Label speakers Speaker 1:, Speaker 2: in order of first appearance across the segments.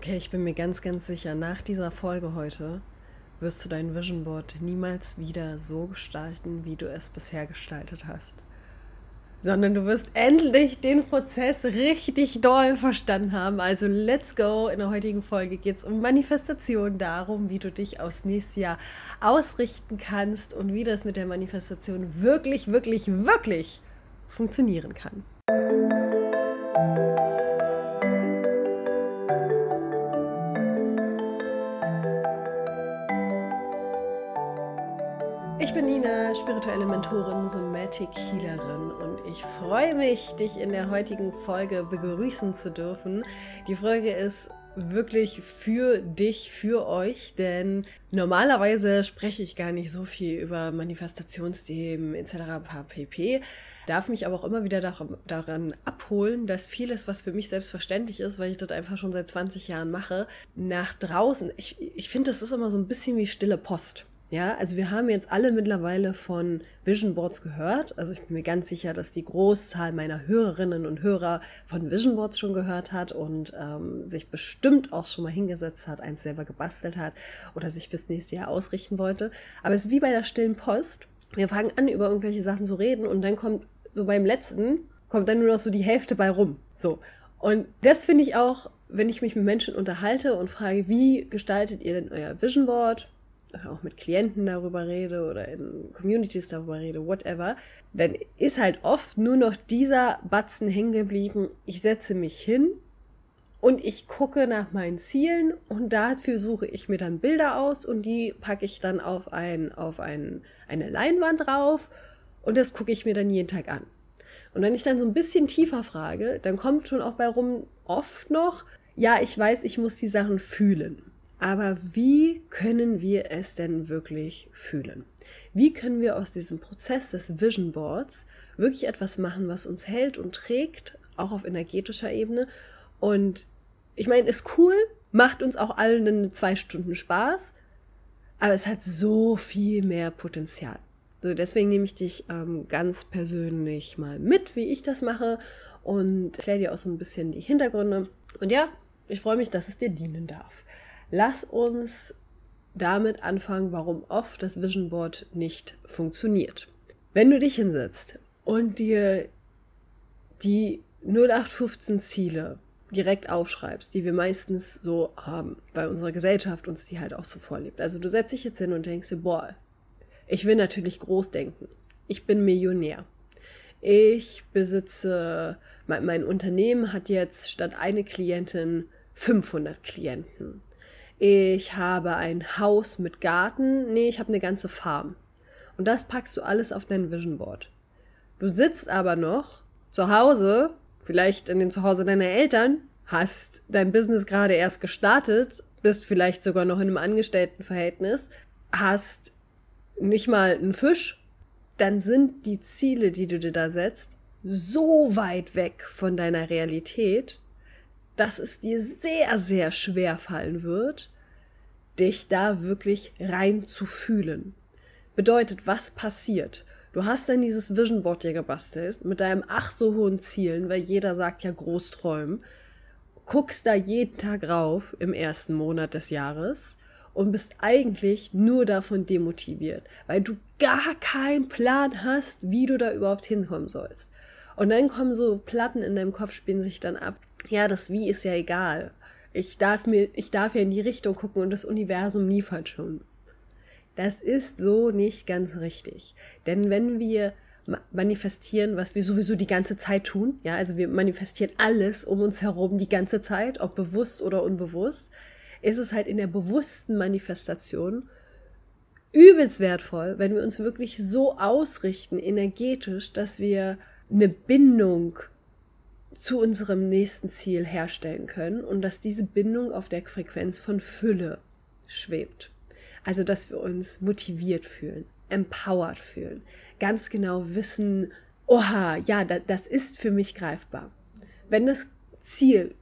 Speaker 1: Okay, ich bin mir ganz, ganz sicher, nach dieser Folge heute wirst du dein Vision Board niemals wieder so gestalten, wie du es bisher gestaltet hast. Sondern du wirst endlich den Prozess richtig doll verstanden haben. Also let's go. In der heutigen Folge geht es um Manifestation, darum, wie du dich aufs nächste Jahr ausrichten kannst und wie das mit der Manifestation wirklich, wirklich, wirklich funktionieren kann. Spirituelle Mentorin, Somatic Healerin und ich freue mich, dich in der heutigen Folge begrüßen zu dürfen. Die Folge ist wirklich für dich, für euch, denn normalerweise spreche ich gar nicht so viel über Manifestationsthemen etc. pp. Darf mich aber auch immer wieder daran abholen, dass vieles, was für mich selbstverständlich ist, weil ich das einfach schon seit 20 Jahren mache, nach draußen, ich, ich finde, das ist immer so ein bisschen wie stille Post. Ja, also wir haben jetzt alle mittlerweile von Vision Boards gehört. Also ich bin mir ganz sicher, dass die Großzahl meiner Hörerinnen und Hörer von Vision Boards schon gehört hat und ähm, sich bestimmt auch schon mal hingesetzt hat, eins selber gebastelt hat oder sich fürs nächste Jahr ausrichten wollte. Aber es ist wie bei der stillen Post. Wir fangen an, über irgendwelche Sachen zu reden und dann kommt so beim letzten, kommt dann nur noch so die Hälfte bei rum. So. Und das finde ich auch, wenn ich mich mit Menschen unterhalte und frage, wie gestaltet ihr denn euer Vision Board? Auch mit Klienten darüber rede oder in Communities darüber rede, whatever, dann ist halt oft nur noch dieser Batzen hängen geblieben. Ich setze mich hin und ich gucke nach meinen Zielen und dafür suche ich mir dann Bilder aus und die packe ich dann auf, ein, auf ein, eine Leinwand drauf und das gucke ich mir dann jeden Tag an. Und wenn ich dann so ein bisschen tiefer frage, dann kommt schon auch bei rum oft noch, ja, ich weiß, ich muss die Sachen fühlen. Aber wie können wir es denn wirklich fühlen? Wie können wir aus diesem Prozess des Vision Boards wirklich etwas machen, was uns hält und trägt, auch auf energetischer Ebene? Und ich meine, ist cool, macht uns auch allen zwei Stunden Spaß, aber es hat so viel mehr Potenzial. So, deswegen nehme ich dich ähm, ganz persönlich mal mit, wie ich das mache und erkläre dir auch so ein bisschen die Hintergründe. Und ja, ich freue mich, dass es dir dienen darf. Lass uns damit anfangen, warum oft das Vision Board nicht funktioniert. Wenn du dich hinsetzt und dir die 0815 Ziele direkt aufschreibst, die wir meistens so haben, weil unsere Gesellschaft uns die halt auch so vorlebt. Also du setzt dich jetzt hin und denkst dir, boah, ich will natürlich groß denken. Ich bin Millionär. Ich besitze, mein, mein Unternehmen hat jetzt statt eine Klientin 500 Klienten ich habe ein Haus mit Garten, nee, ich habe eine ganze Farm. Und das packst du alles auf dein Vision Board. Du sitzt aber noch zu Hause, vielleicht in dem Zuhause deiner Eltern, hast dein Business gerade erst gestartet, bist vielleicht sogar noch in einem Angestelltenverhältnis, hast nicht mal einen Fisch, dann sind die Ziele, die du dir da setzt, so weit weg von deiner Realität, dass es dir sehr, sehr schwer fallen wird, dich da wirklich rein zu fühlen. Bedeutet, was passiert? Du hast dann dieses Vision Board dir gebastelt mit deinem ach so hohen Zielen, weil jeder sagt ja Großträumen, guckst da jeden Tag rauf im ersten Monat des Jahres und bist eigentlich nur davon demotiviert, weil du gar keinen Plan hast, wie du da überhaupt hinkommen sollst. Und dann kommen so Platten in deinem Kopf, spielen sich dann ab. Ja, das Wie ist ja egal. Ich darf mir, ich darf ja in die Richtung gucken und das Universum liefert schon. Das ist so nicht ganz richtig. Denn wenn wir manifestieren, was wir sowieso die ganze Zeit tun, ja, also wir manifestieren alles um uns herum die ganze Zeit, ob bewusst oder unbewusst, ist es halt in der bewussten Manifestation übelst wertvoll, wenn wir uns wirklich so ausrichten, energetisch, dass wir eine Bindung zu unserem nächsten Ziel herstellen können und dass diese Bindung auf der Frequenz von Fülle schwebt. Also, dass wir uns motiviert fühlen, empowered fühlen, ganz genau wissen, oha, ja, das ist für mich greifbar. Wenn das Ziel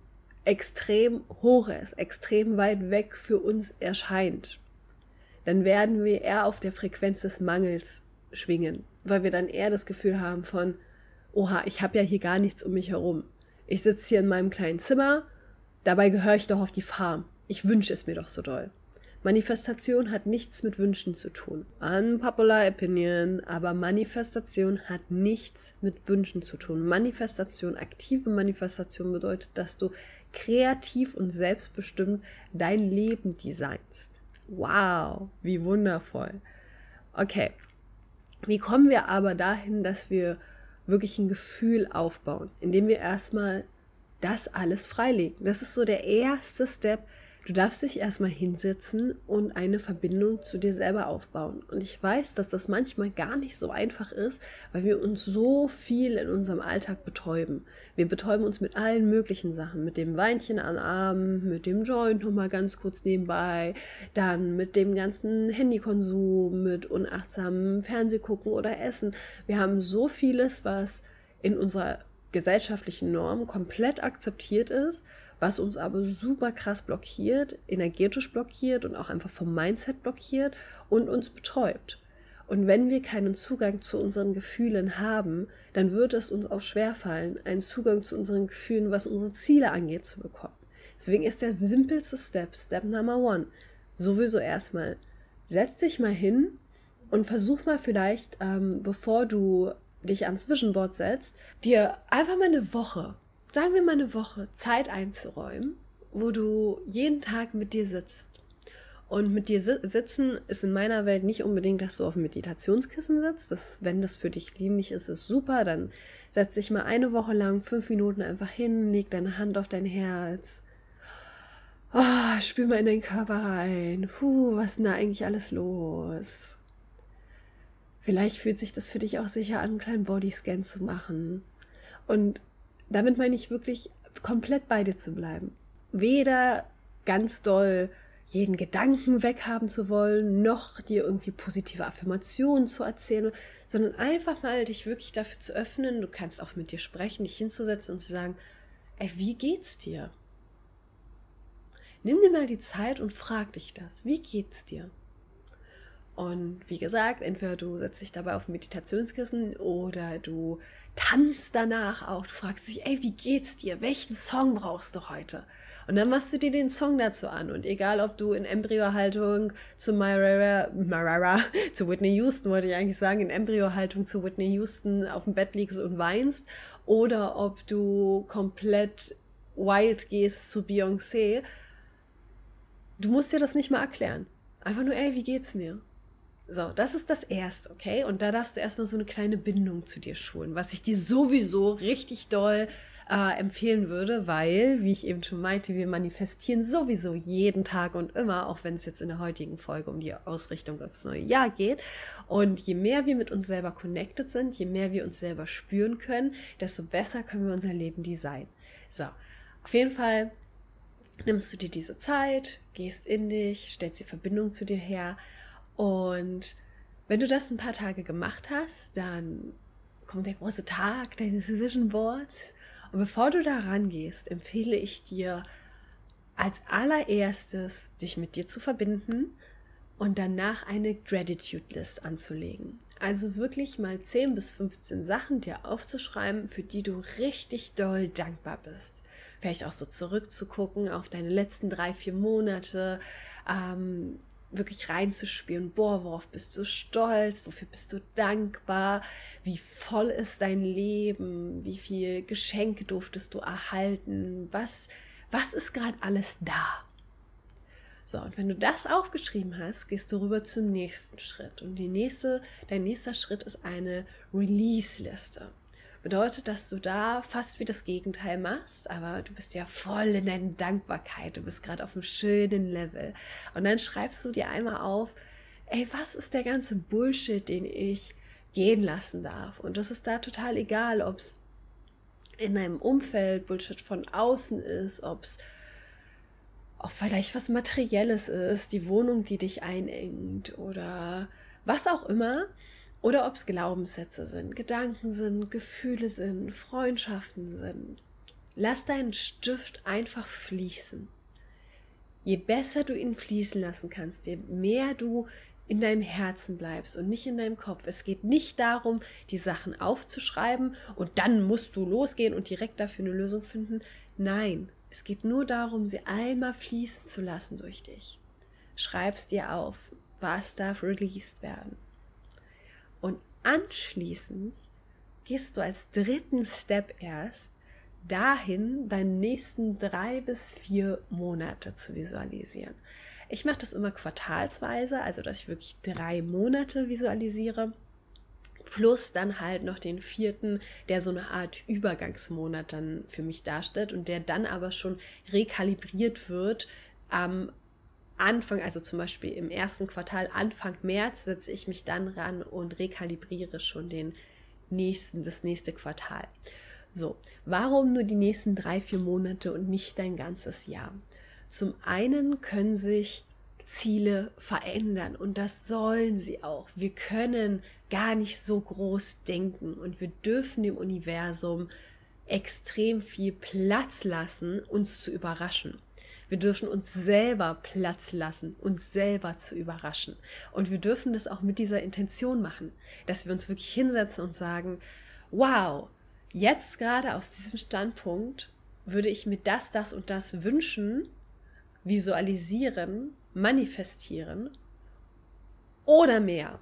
Speaker 1: extrem hoch ist, extrem weit weg für uns erscheint, dann werden wir eher auf der Frequenz des Mangels schwingen, weil wir dann eher das Gefühl haben von, oha, ich habe ja hier gar nichts um mich herum. Ich sitze hier in meinem kleinen Zimmer, Dabei gehöre ich doch auf die Farm. Ich wünsche es mir doch so doll. Manifestation hat nichts mit Wünschen zu tun. Unpopular opinion, aber Manifestation hat nichts mit Wünschen zu tun. Manifestation, aktive Manifestation bedeutet, dass du kreativ und selbstbestimmt dein Leben designst. Wow, wie wundervoll. Okay, wie kommen wir aber dahin, dass wir wirklich ein Gefühl aufbauen, indem wir erstmal das alles freilegen? Das ist so der erste Step, Du darfst dich erstmal hinsetzen und eine Verbindung zu dir selber aufbauen. Und ich weiß, dass das manchmal gar nicht so einfach ist, weil wir uns so viel in unserem Alltag betäuben. Wir betäuben uns mit allen möglichen Sachen, mit dem Weinchen an Arm, mit dem Joint nochmal ganz kurz nebenbei, dann mit dem ganzen Handykonsum, mit unachtsamem Fernsehgucken oder Essen. Wir haben so vieles, was in unserer gesellschaftlichen Norm komplett akzeptiert ist was uns aber super krass blockiert, energetisch blockiert und auch einfach vom Mindset blockiert und uns betäubt. Und wenn wir keinen Zugang zu unseren Gefühlen haben, dann wird es uns auch schwerfallen, einen Zugang zu unseren Gefühlen, was unsere Ziele angeht, zu bekommen. Deswegen ist der simpelste Step, Step Number One, sowieso erstmal, setz dich mal hin und versuch mal vielleicht, ähm, bevor du dich ans Vision Board setzt, dir einfach mal eine Woche sagen wir mal eine Woche Zeit einzuräumen, wo du jeden Tag mit dir sitzt. Und mit dir sitzen ist in meiner Welt nicht unbedingt, dass du auf dem Meditationskissen sitzt. Das, wenn das für dich dienlich ist, ist super. Dann setz dich mal eine Woche lang fünf Minuten einfach hin, leg deine Hand auf dein Herz. Oh, spür mal in deinen Körper rein. Puh, was ist denn da eigentlich alles los? Vielleicht fühlt sich das für dich auch sicher an, einen kleinen Bodyscan zu machen. Und damit meine ich wirklich komplett bei dir zu bleiben. Weder ganz doll jeden Gedanken weghaben zu wollen, noch dir irgendwie positive Affirmationen zu erzählen, sondern einfach mal dich wirklich dafür zu öffnen. Du kannst auch mit dir sprechen, dich hinzusetzen und zu sagen, ey, wie geht's dir? Nimm dir mal die Zeit und frag dich das. Wie geht's dir? Und wie gesagt, entweder du setzt dich dabei auf ein Meditationskissen oder du tanzt danach auch. Du fragst dich, ey, wie geht's dir? Welchen Song brauchst du heute? Und dann machst du dir den Song dazu an. Und egal, ob du in Embryohaltung zu Mariah, Mariah, zu Whitney Houston, wollte ich eigentlich sagen, in Embryohaltung zu Whitney Houston auf dem Bett liegst und weinst, oder ob du komplett wild gehst zu Beyoncé, du musst dir das nicht mal erklären. Einfach nur, ey, wie geht's mir? So, das ist das Erste, okay? Und da darfst du erstmal so eine kleine Bindung zu dir schulen, was ich dir sowieso richtig doll äh, empfehlen würde, weil, wie ich eben schon meinte, wir manifestieren sowieso jeden Tag und immer, auch wenn es jetzt in der heutigen Folge um die Ausrichtung aufs neue Jahr geht. Und je mehr wir mit uns selber connected sind, je mehr wir uns selber spüren können, desto besser können wir unser Leben designen. So, auf jeden Fall nimmst du dir diese Zeit, gehst in dich, stellst die Verbindung zu dir her und wenn du das ein paar Tage gemacht hast, dann kommt der große Tag deines Vision Boards. Und bevor du da rangehst, empfehle ich dir als allererstes, dich mit dir zu verbinden und danach eine Gratitude List anzulegen. Also wirklich mal 10 bis 15 Sachen dir aufzuschreiben, für die du richtig doll dankbar bist. Vielleicht auch so zurückzugucken auf deine letzten drei, vier Monate, ähm, wirklich reinzuspüren, boah, worauf bist du stolz, wofür bist du dankbar, wie voll ist dein Leben, wie viel Geschenke durftest du erhalten, was, was ist gerade alles da. So, und wenn du das aufgeschrieben hast, gehst du rüber zum nächsten Schritt. Und die nächste, dein nächster Schritt ist eine Release-Liste bedeutet, dass du da fast wie das Gegenteil machst, aber du bist ja voll in deiner Dankbarkeit, du bist gerade auf einem schönen Level. Und dann schreibst du dir einmal auf, ey, was ist der ganze Bullshit, den ich gehen lassen darf? Und das ist da total egal, ob es in deinem Umfeld Bullshit von außen ist, ob es auch vielleicht was Materielles ist, die Wohnung, die dich einengt oder was auch immer. Oder ob es Glaubenssätze sind, Gedanken sind, Gefühle sind, Freundschaften sind. Lass deinen Stift einfach fließen. Je besser du ihn fließen lassen kannst, je mehr du in deinem Herzen bleibst und nicht in deinem Kopf. Es geht nicht darum, die Sachen aufzuschreiben und dann musst du losgehen und direkt dafür eine Lösung finden. Nein, Es geht nur darum, sie einmal fließen zu lassen durch dich. Schreib's dir auf. Was darf released werden? Und anschließend gehst du als dritten Step erst dahin, deine nächsten drei bis vier Monate zu visualisieren. Ich mache das immer quartalsweise, also dass ich wirklich drei Monate visualisiere. Plus dann halt noch den vierten, der so eine Art Übergangsmonat dann für mich darstellt und der dann aber schon rekalibriert wird am Anfang, also zum Beispiel im ersten Quartal, Anfang März, setze ich mich dann ran und rekalibriere schon den nächsten, das nächste Quartal. So, warum nur die nächsten drei, vier Monate und nicht dein ganzes Jahr? Zum einen können sich Ziele verändern und das sollen sie auch. Wir können gar nicht so groß denken und wir dürfen dem Universum extrem viel Platz lassen, uns zu überraschen. Wir dürfen uns selber Platz lassen, uns selber zu überraschen. Und wir dürfen das auch mit dieser Intention machen, dass wir uns wirklich hinsetzen und sagen, wow, jetzt gerade aus diesem Standpunkt würde ich mir das, das und das wünschen, visualisieren, manifestieren oder mehr.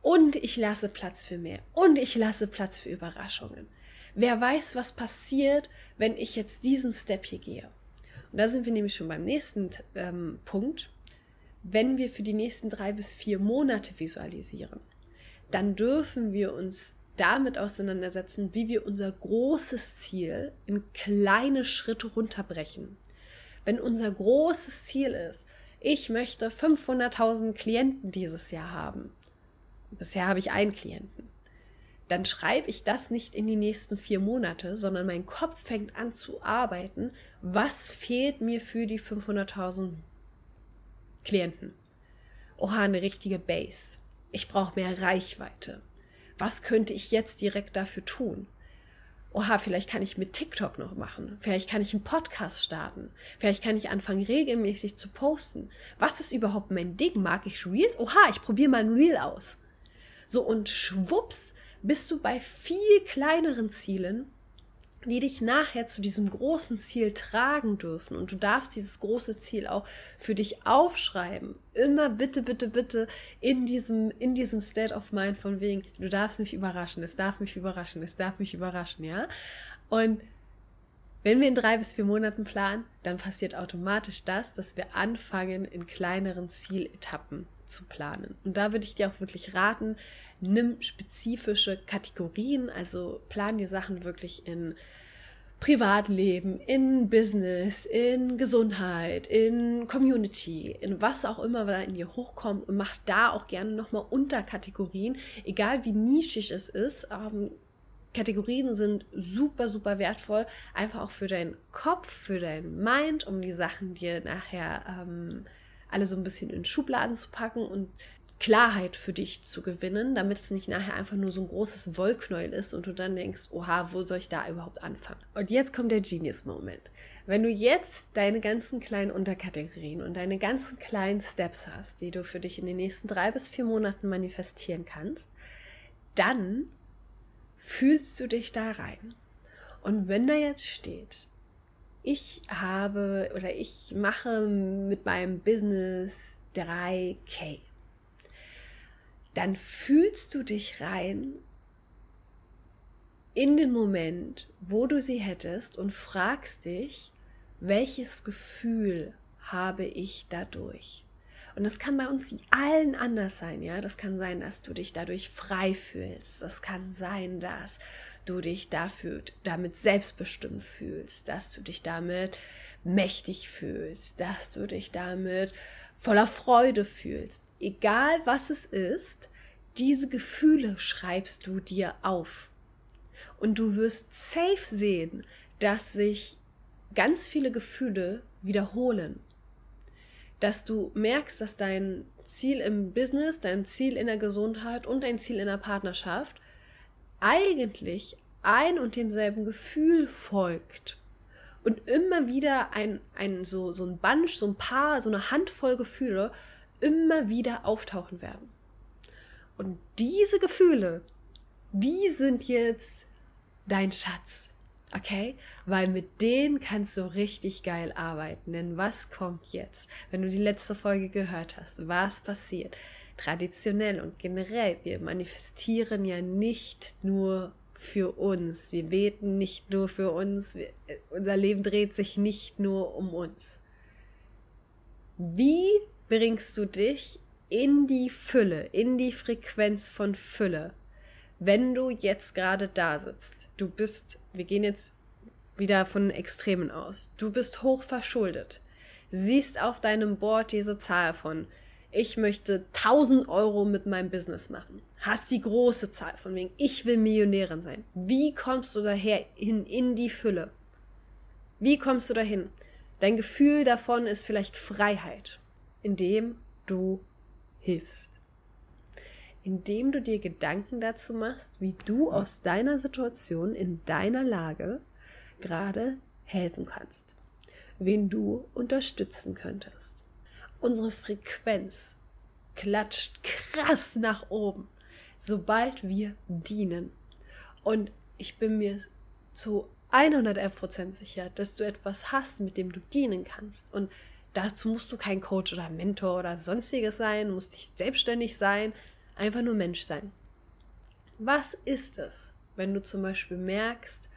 Speaker 1: Und ich lasse Platz für mehr. Und ich lasse Platz für Überraschungen. Wer weiß, was passiert, wenn ich jetzt diesen Step hier gehe. Und da sind wir nämlich schon beim nächsten ähm, Punkt. Wenn wir für die nächsten drei bis vier Monate visualisieren, dann dürfen wir uns damit auseinandersetzen, wie wir unser großes Ziel in kleine Schritte runterbrechen. Wenn unser großes Ziel ist, ich möchte 500.000 Klienten dieses Jahr haben. Bisher habe ich einen Klienten dann schreibe ich das nicht in die nächsten vier Monate, sondern mein Kopf fängt an zu arbeiten. Was fehlt mir für die 500.000 Klienten? Oha, eine richtige Base. Ich brauche mehr Reichweite. Was könnte ich jetzt direkt dafür tun? Oha, vielleicht kann ich mit TikTok noch machen. Vielleicht kann ich einen Podcast starten. Vielleicht kann ich anfangen, regelmäßig zu posten. Was ist überhaupt mein Ding? Mag ich Reels? Oha, ich probiere mal ein Reel aus. So und schwupps bist du bei viel kleineren Zielen, die dich nachher zu diesem großen Ziel tragen dürfen. Und du darfst dieses große Ziel auch für dich aufschreiben. Immer bitte, bitte, bitte in diesem, in diesem State of Mind von wegen, du darfst mich überraschen, es darf mich überraschen, es darf mich überraschen, ja. Und wenn wir in drei bis vier Monaten planen, dann passiert automatisch das, dass wir anfangen, in kleineren Zieletappen zu planen. Und da würde ich dir auch wirklich raten, nimm spezifische Kategorien, also plan dir Sachen wirklich in Privatleben, in Business, in Gesundheit, in Community, in was auch immer da in dir hochkommt und mach da auch gerne nochmal Unterkategorien, egal wie nischig es ist. Ähm, Kategorien sind super, super wertvoll, einfach auch für deinen Kopf, für deinen Mind, um die Sachen dir nachher ähm, alle so ein bisschen in Schubladen zu packen und Klarheit für dich zu gewinnen, damit es nicht nachher einfach nur so ein großes Wollknäuel ist und du dann denkst, oha, wo soll ich da überhaupt anfangen? Und jetzt kommt der Genius-Moment. Wenn du jetzt deine ganzen kleinen Unterkategorien und deine ganzen kleinen Steps hast, die du für dich in den nächsten drei bis vier Monaten manifestieren kannst, dann fühlst du dich da rein. Und wenn da jetzt steht, ich habe oder ich mache mit meinem Business 3K, dann fühlst du dich rein in den Moment, wo du sie hättest und fragst dich, welches Gefühl habe ich dadurch? Und das kann bei uns allen anders sein, ja. Das kann sein, dass du dich dadurch frei fühlst. Das kann sein, dass du dich dafür, damit selbstbestimmt fühlst, dass du dich damit mächtig fühlst, dass du dich damit voller Freude fühlst. Egal was es ist, diese Gefühle schreibst du dir auf. Und du wirst safe sehen, dass sich ganz viele Gefühle wiederholen dass du merkst, dass dein Ziel im Business, dein Ziel in der Gesundheit und dein Ziel in der Partnerschaft eigentlich ein und demselben Gefühl folgt und immer wieder ein, ein so, so ein Bunch, so ein paar, so eine Handvoll Gefühle immer wieder auftauchen werden. Und diese Gefühle, die sind jetzt dein Schatz. Okay? Weil mit denen kannst du richtig geil arbeiten. Denn was kommt jetzt? Wenn du die letzte Folge gehört hast, was passiert? Traditionell und generell, wir manifestieren ja nicht nur für uns. Wir beten nicht nur für uns. Wir, unser Leben dreht sich nicht nur um uns. Wie bringst du dich in die Fülle, in die Frequenz von Fülle? Wenn du jetzt gerade da sitzt, du bist, wir gehen jetzt wieder von Extremen aus, du bist hoch verschuldet, siehst auf deinem Board diese Zahl von, ich möchte 1000 Euro mit meinem Business machen, hast die große Zahl von wegen, ich will Millionärin sein. Wie kommst du daher hin in die Fülle? Wie kommst du dahin? Dein Gefühl davon ist vielleicht Freiheit, indem du hilfst indem du dir Gedanken dazu machst, wie du aus deiner Situation in deiner Lage gerade helfen kannst, wen du unterstützen könntest. Unsere Frequenz klatscht krass nach oben, sobald wir dienen. Und ich bin mir zu 111% sicher, dass du etwas hast, mit dem du dienen kannst. Und dazu musst du kein Coach oder Mentor oder sonstiges sein, musst dich selbstständig sein, Einfach nur Mensch sein. Was ist es, wenn du zum Beispiel merkst,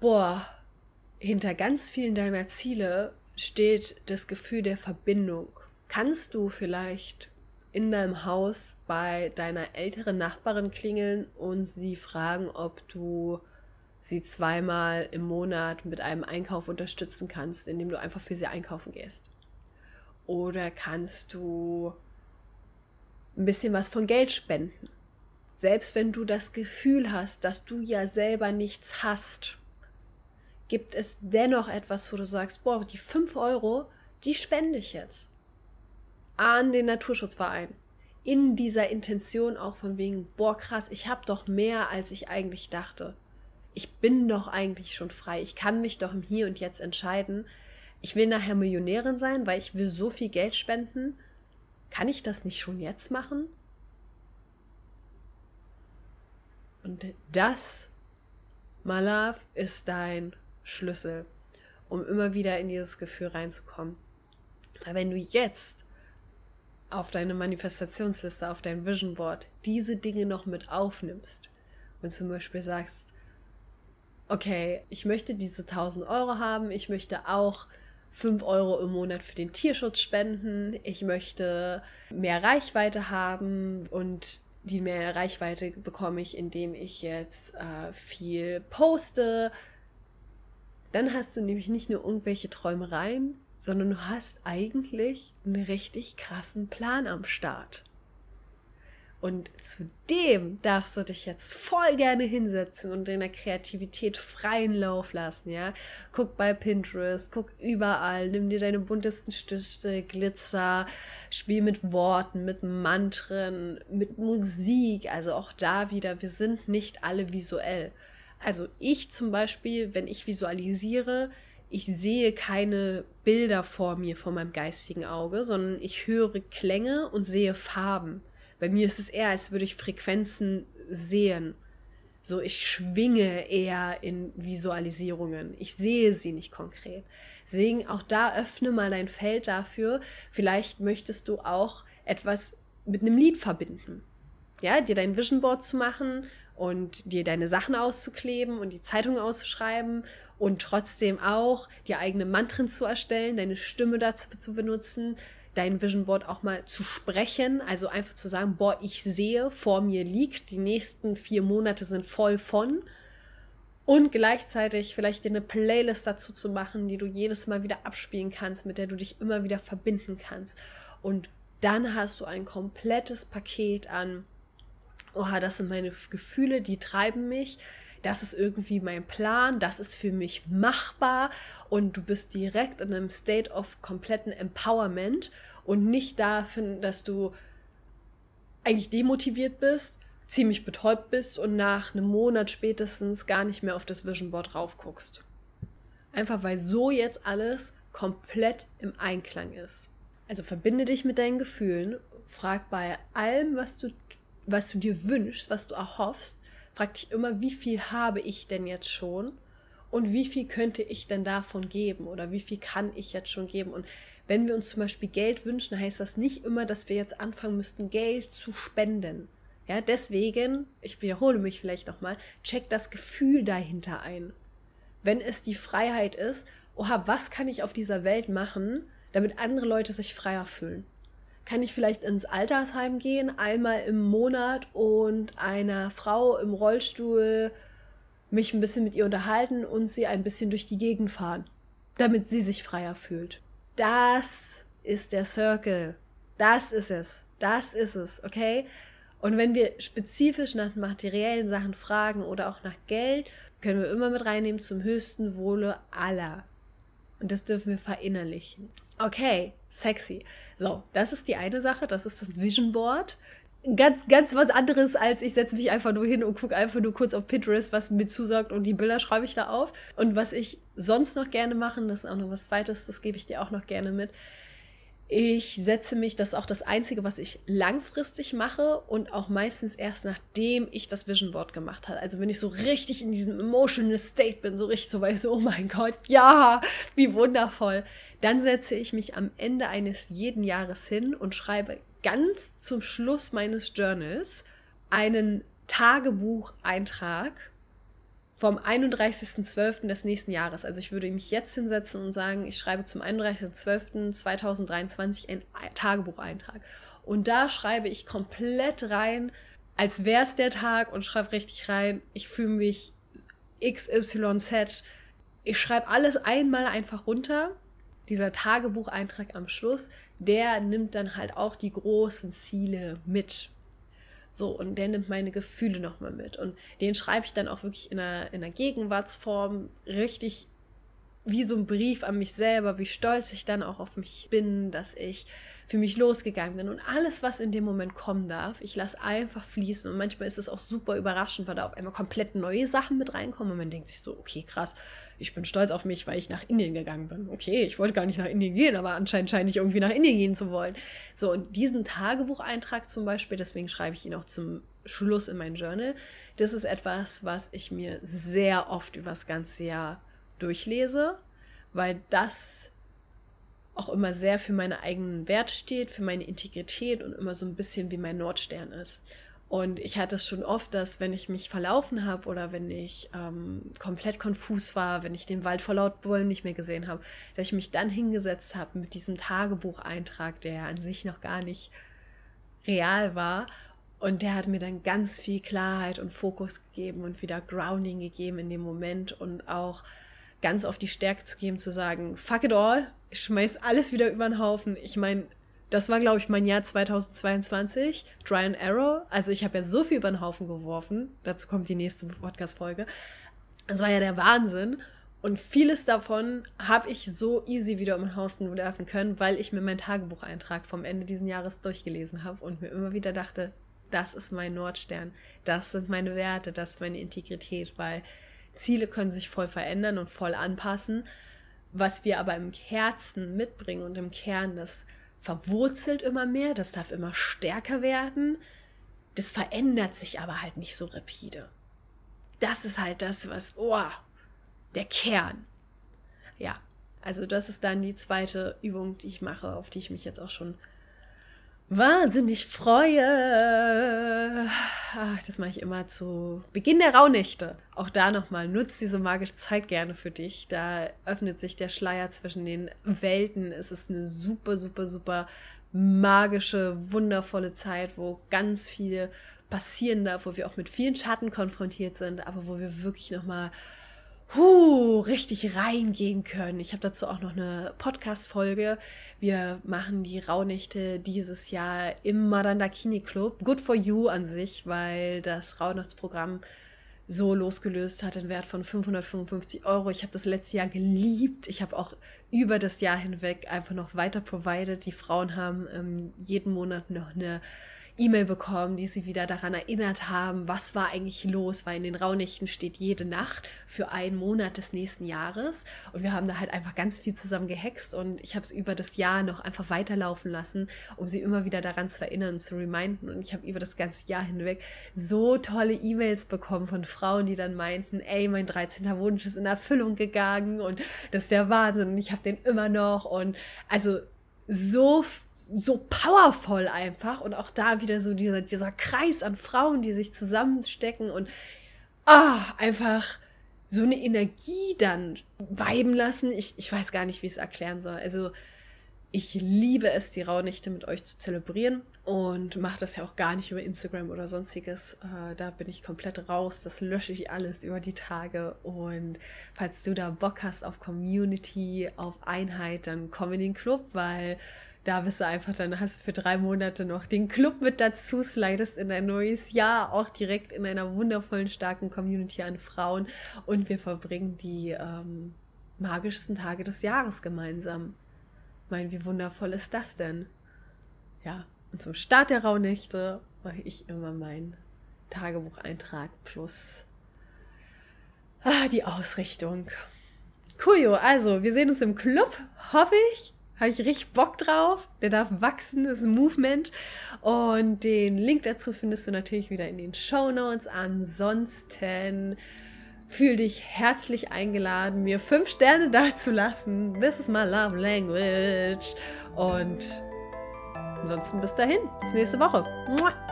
Speaker 1: boah, hinter ganz vielen deiner Ziele steht das Gefühl der Verbindung. Kannst du vielleicht in deinem Haus bei deiner älteren Nachbarin klingeln und sie fragen, ob du sie zweimal im Monat mit einem Einkauf unterstützen kannst, indem du einfach für sie einkaufen gehst? Oder kannst du ein bisschen was von Geld spenden. Selbst wenn du das Gefühl hast, dass du ja selber nichts hast, gibt es dennoch etwas, wo du sagst, boah, die 5 Euro, die spende ich jetzt an den Naturschutzverein. In dieser Intention auch von wegen, boah, krass, ich habe doch mehr, als ich eigentlich dachte. Ich bin doch eigentlich schon frei. Ich kann mich doch im Hier und Jetzt entscheiden. Ich will nachher Millionärin sein, weil ich will so viel Geld spenden kann ich das nicht schon jetzt machen? Und das, Malav, ist dein Schlüssel, um immer wieder in dieses Gefühl reinzukommen. Aber wenn du jetzt auf deine Manifestationsliste, auf dein Vision Board diese Dinge noch mit aufnimmst und zum Beispiel sagst, okay, ich möchte diese 1000 Euro haben, ich möchte auch 5 Euro im Monat für den Tierschutz spenden. Ich möchte mehr Reichweite haben und die mehr Reichweite bekomme ich, indem ich jetzt äh, viel poste. Dann hast du nämlich nicht nur irgendwelche Träumereien, sondern du hast eigentlich einen richtig krassen Plan am Start. Und zu dem darfst du dich jetzt voll gerne hinsetzen und deiner Kreativität freien Lauf lassen, ja. Guck bei Pinterest, guck überall, nimm dir deine buntesten Stifte, Glitzer, spiel mit Worten, mit Mantren, mit Musik. Also auch da wieder, wir sind nicht alle visuell. Also ich zum Beispiel, wenn ich visualisiere, ich sehe keine Bilder vor mir, vor meinem geistigen Auge, sondern ich höre Klänge und sehe Farben. Bei mir ist es eher, als würde ich Frequenzen sehen. So, ich schwinge eher in Visualisierungen. Ich sehe sie nicht konkret. Deswegen auch da öffne mal dein Feld dafür. Vielleicht möchtest du auch etwas mit einem Lied verbinden. Ja, dir dein Vision Board zu machen und dir deine Sachen auszukleben und die Zeitung auszuschreiben und trotzdem auch dir eigene Mantren zu erstellen, deine Stimme dazu zu benutzen, dein Vision Board auch mal zu sprechen, also einfach zu sagen, boah, ich sehe, vor mir liegt, die nächsten vier Monate sind voll von. Und gleichzeitig vielleicht dir eine Playlist dazu zu machen, die du jedes Mal wieder abspielen kannst, mit der du dich immer wieder verbinden kannst. Und dann hast du ein komplettes Paket an, oha, das sind meine Gefühle, die treiben mich, das ist irgendwie mein Plan, das ist für mich machbar und du bist direkt in einem State of kompletten Empowerment und nicht dafür, dass du eigentlich demotiviert bist, ziemlich betäubt bist und nach einem Monat spätestens gar nicht mehr auf das Vision Board raufguckst. Einfach weil so jetzt alles komplett im Einklang ist. Also verbinde dich mit deinen Gefühlen, frag bei allem, was du, was du dir wünschst, was du erhoffst, frag dich immer, wie viel habe ich denn jetzt schon? und wie viel könnte ich denn davon geben oder wie viel kann ich jetzt schon geben. Und wenn wir uns zum Beispiel Geld wünschen, heißt das nicht immer, dass wir jetzt anfangen müssten, Geld zu spenden. Ja, deswegen, ich wiederhole mich vielleicht nochmal, check das Gefühl dahinter ein. Wenn es die Freiheit ist, oha, was kann ich auf dieser Welt machen, damit andere Leute sich freier fühlen? Kann ich vielleicht ins Altersheim gehen, einmal im Monat und einer Frau im Rollstuhl mich ein bisschen mit ihr unterhalten und sie ein bisschen durch die Gegend fahren, damit sie sich freier fühlt. Das ist der Circle. Das ist es. Das ist es, okay? Und wenn wir spezifisch nach materiellen Sachen fragen oder auch nach Geld, können wir immer mit reinnehmen zum höchsten Wohle aller. Und das dürfen wir verinnerlichen. Okay, sexy. So, das ist die eine Sache, das ist das Vision Board. Ganz, ganz was anderes, als ich setze mich einfach nur hin und gucke einfach nur kurz auf Pinterest, was mir zusagt und die Bilder schreibe ich da auf. Und was ich sonst noch gerne mache, das ist auch noch was Zweites, das gebe ich dir auch noch gerne mit, ich setze mich, das ist auch das Einzige, was ich langfristig mache und auch meistens erst nachdem ich das Vision Board gemacht habe. Also wenn ich so richtig in diesem emotional State bin, so richtig so weiß, oh mein Gott, ja, wie wundervoll, dann setze ich mich am Ende eines jeden Jahres hin und schreibe ganz zum Schluss meines Journals einen Tagebucheintrag vom 31.12. des nächsten Jahres. Also ich würde mich jetzt hinsetzen und sagen, ich schreibe zum 31.12.2023 einen Tagebucheintrag. Und da schreibe ich komplett rein, als wäre es der Tag und schreibe richtig rein, ich fühle mich XYZ. Ich schreibe alles einmal einfach runter. Dieser Tagebucheintrag am Schluss, der nimmt dann halt auch die großen Ziele mit. So, und der nimmt meine Gefühle nochmal mit. Und den schreibe ich dann auch wirklich in einer, in einer Gegenwartsform richtig wie so ein Brief an mich selber, wie stolz ich dann auch auf mich bin, dass ich für mich losgegangen bin und alles, was in dem Moment kommen darf, ich lasse einfach fließen und manchmal ist es auch super überraschend, weil da auf einmal komplett neue Sachen mit reinkommen und man denkt sich so, okay, krass, ich bin stolz auf mich, weil ich nach Indien gegangen bin. Okay, ich wollte gar nicht nach Indien gehen, aber anscheinend scheine ich irgendwie nach Indien gehen zu wollen. So, und diesen Tagebucheintrag zum Beispiel, deswegen schreibe ich ihn auch zum Schluss in mein Journal, das ist etwas, was ich mir sehr oft übers ganze Jahr durchlese, weil das auch immer sehr für meine eigenen Werte steht, für meine Integrität und immer so ein bisschen wie mein Nordstern ist. Und ich hatte es schon oft, dass wenn ich mich verlaufen habe oder wenn ich ähm, komplett konfus war, wenn ich den Wald vor laut Bäumen nicht mehr gesehen habe, dass ich mich dann hingesetzt habe mit diesem Tagebucheintrag, der an sich noch gar nicht real war. Und der hat mir dann ganz viel Klarheit und Fokus gegeben und wieder Grounding gegeben in dem Moment und auch ganz auf die Stärke zu geben, zu sagen, fuck it all, ich schmeiß alles wieder über den Haufen. Ich meine, das war, glaube ich, mein Jahr 2022, Try and Arrow. Also ich habe ja so viel über den Haufen geworfen. Dazu kommt die nächste Podcast-Folge. Das war ja der Wahnsinn. Und vieles davon habe ich so easy wieder um den Haufen werfen können, weil ich mir meinen Tagebucheintrag vom Ende dieses Jahres durchgelesen habe und mir immer wieder dachte, das ist mein Nordstern, das sind meine Werte, das ist meine Integrität, weil Ziele können sich voll verändern und voll anpassen. Was wir aber im Herzen mitbringen und im Kern, das verwurzelt immer mehr, das darf immer stärker werden. Das verändert sich aber halt nicht so rapide. Das ist halt das, was, oh, der Kern. Ja, also das ist dann die zweite Übung, die ich mache, auf die ich mich jetzt auch schon wahnsinnig freue. Ach, das mache ich immer zu Beginn der Rauhnächte. Auch da nochmal, nutzt diese magische Zeit gerne für dich. Da öffnet sich der Schleier zwischen den Welten. Es ist eine super, super, super magische, wundervolle Zeit, wo ganz viel passieren darf, wo wir auch mit vielen Schatten konfrontiert sind, aber wo wir wirklich nochmal huh, richtig reingehen können. Ich habe dazu auch noch eine Podcast-Folge. Wir machen die Rauhnächte dieses Jahr im Marandakini Club. Good for you an sich, weil das Rauhnachtsprogramm so losgelöst hat, den Wert von 555 Euro. Ich habe das letzte Jahr geliebt. Ich habe auch über das Jahr hinweg einfach noch weiter provided. Die Frauen haben ähm, jeden Monat noch eine E-Mail bekommen, die sie wieder daran erinnert haben, was war eigentlich los, weil in den Raunächten steht jede Nacht für einen Monat des nächsten Jahres. Und wir haben da halt einfach ganz viel zusammen gehext und ich habe es über das Jahr noch einfach weiterlaufen lassen, um sie immer wieder daran zu erinnern und zu reminden. Und ich habe über das ganze Jahr hinweg so tolle E-Mails bekommen von Frauen, die dann meinten, ey, mein 13. Wunsch ist in Erfüllung gegangen und das ist der Wahnsinn und ich habe den immer noch. Und also so, so powerful einfach und auch da wieder so dieser, dieser Kreis an Frauen, die sich zusammenstecken und ah, einfach so eine Energie dann weiben lassen. Ich, ich weiß gar nicht, wie ich es erklären soll. Also ich liebe es, die Rauhnächte mit euch zu zelebrieren und mache das ja auch gar nicht über Instagram oder sonstiges. Äh, da bin ich komplett raus. Das lösche ich alles über die Tage. Und falls du da Bock hast auf Community, auf Einheit, dann komm in den Club, weil da bist du einfach, dann hast du für drei Monate noch den Club mit dazu, slidest in ein neues Jahr, auch direkt in einer wundervollen, starken Community an Frauen. Und wir verbringen die ähm, magischsten Tage des Jahres gemeinsam meine, wie wundervoll ist das denn? Ja, und zum Start der Rauhnächte mache ich immer meinen Tagebucheintrag plus ah, die Ausrichtung. Cool, also wir sehen uns im Club, hoffe ich. Habe ich richtig Bock drauf. Der darf wachsen, das ist ein Movement. Und den Link dazu findest du natürlich wieder in den Show Notes. Ansonsten Fühl dich herzlich eingeladen, mir fünf Sterne dazulassen. This is my love language. Und ansonsten bis dahin, bis nächste Woche. Mua.